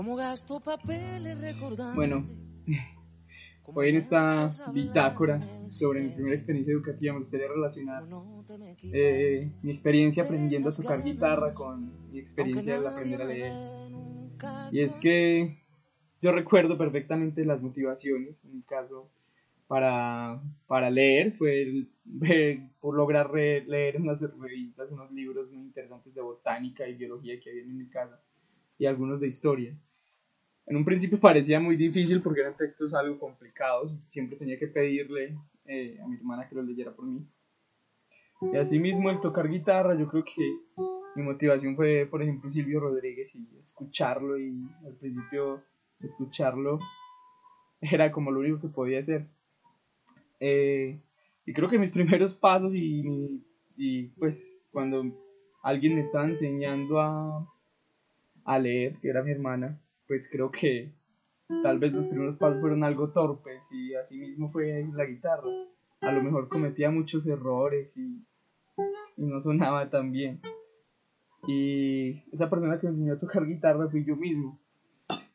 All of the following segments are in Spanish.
Como gasto papeles recordando. Bueno, hoy en esta bitácora sobre mi primera experiencia educativa me gustaría relacionar eh, mi experiencia aprendiendo a tocar guitarra con mi experiencia de aprender a leer. Y es que yo recuerdo perfectamente las motivaciones, en mi caso, para, para leer, fue por lograr leer unas revistas, unos libros muy interesantes de botánica y biología que había en mi casa y algunos de historia. En un principio parecía muy difícil porque eran textos algo complicados, siempre tenía que pedirle eh, a mi hermana que los leyera por mí. Y asimismo el tocar guitarra, yo creo que mi motivación fue, por ejemplo, Silvio Rodríguez y escucharlo y al principio escucharlo era como lo único que podía hacer. Eh, y creo que mis primeros pasos y, y pues cuando alguien me estaba enseñando a, a leer, que era mi hermana, pues creo que tal vez los primeros pasos fueron algo torpes y así mismo fue la guitarra. A lo mejor cometía muchos errores y, y no sonaba tan bien. Y esa persona que me enseñó a tocar guitarra fui yo mismo.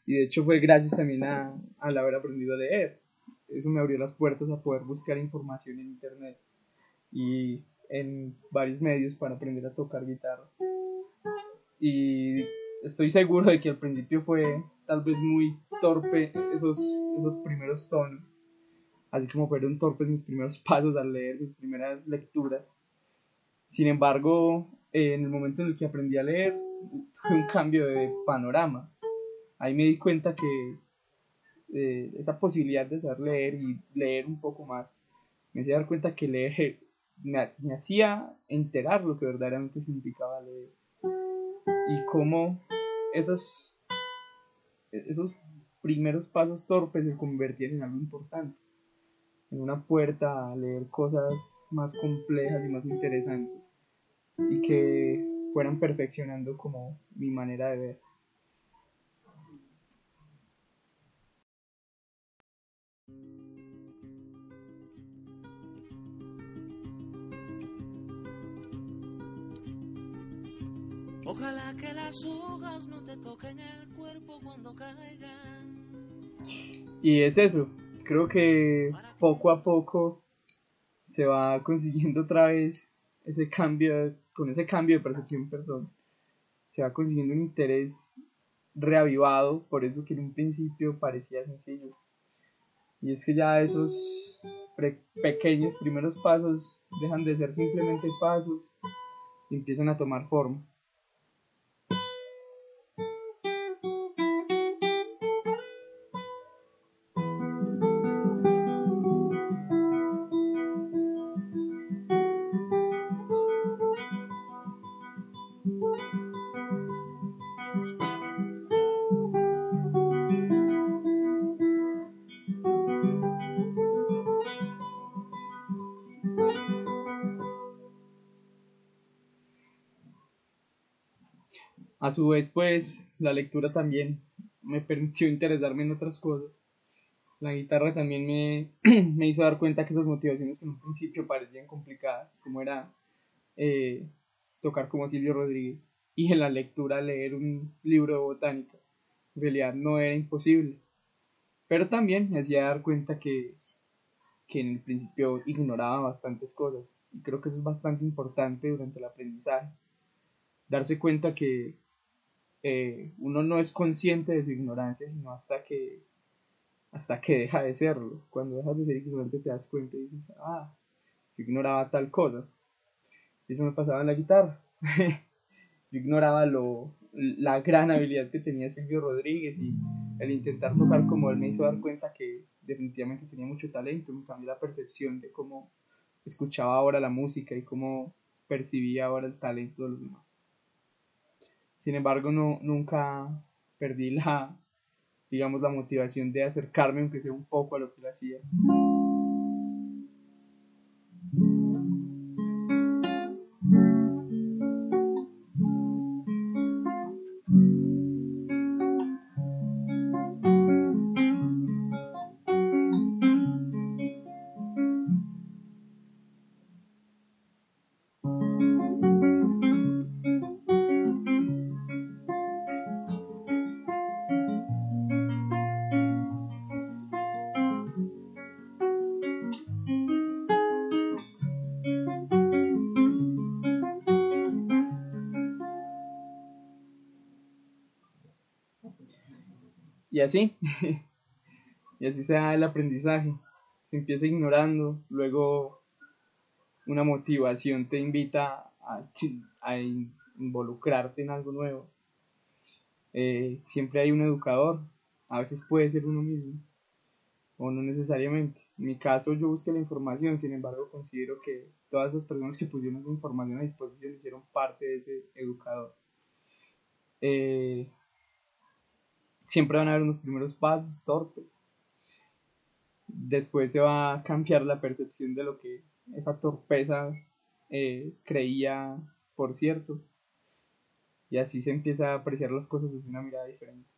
Y de hecho fue gracias también a, al haber aprendido a leer. Eso me abrió las puertas a poder buscar información en internet y en varios medios para aprender a tocar guitarra. Y estoy seguro de que al principio fue tal vez muy torpe esos, esos primeros tonos, así como fueron torpes mis primeros pasos al leer, mis primeras lecturas. Sin embargo, en el momento en el que aprendí a leer, tuve un cambio de panorama. Ahí me di cuenta que eh, esa posibilidad de saber leer y leer un poco más, me hice dar cuenta que leer me, me hacía enterar lo que verdaderamente significaba leer y cómo esos, primeros pasos torpes se convertían en algo importante, en una puerta a leer cosas más complejas y más interesantes y que fueran perfeccionando como mi manera de ver. Ojalá que las hojas no te toquen el cuerpo cuando caigan. Y es eso, creo que poco a poco se va consiguiendo otra vez ese cambio, con ese cambio de percepción, perdón, se va consiguiendo un interés reavivado, por eso que en un principio parecía sencillo. Y es que ya esos pequeños primeros pasos dejan de ser simplemente pasos y empiezan a tomar forma. A su vez, pues, la lectura también me permitió interesarme en otras cosas. La guitarra también me, me hizo dar cuenta que esas motivaciones que en un principio parecían complicadas, como era eh, tocar como Silvio Rodríguez, y en la lectura leer un libro de botánica, en realidad no era imposible. Pero también me hacía dar cuenta que, que en el principio ignoraba bastantes cosas, y creo que eso es bastante importante durante el aprendizaje. Darse cuenta que eh, uno no es consciente de su ignorancia, sino hasta que, hasta que deja de serlo. Cuando dejas de ser ignorante te das cuenta y dices, ah, yo ignoraba tal cosa. Eso me pasaba en la guitarra. yo ignoraba lo, la gran habilidad que tenía Silvio Rodríguez y el intentar tocar como él me hizo dar cuenta que definitivamente tenía mucho talento, me cambió la percepción de cómo escuchaba ahora la música y cómo percibía ahora el talento de los demás. Sin embargo, no, nunca perdí la, digamos, la motivación de acercarme, aunque sea un poco a lo que él hacía. Y así. y así se da el aprendizaje. Se empieza ignorando, luego una motivación te invita a, involucrarte en algo nuevo. Eh, siempre hay un educador, a veces puede ser uno mismo, o no necesariamente. En mi caso yo busqué la información, sin embargo considero que todas las personas que pusieron esa información a disposición hicieron parte de ese educador. Eh, siempre van a haber unos primeros pasos torpes. Después se va a cambiar la percepción de lo que esa torpeza eh, creía por cierto. Y así se empieza a apreciar las cosas desde una mirada diferente.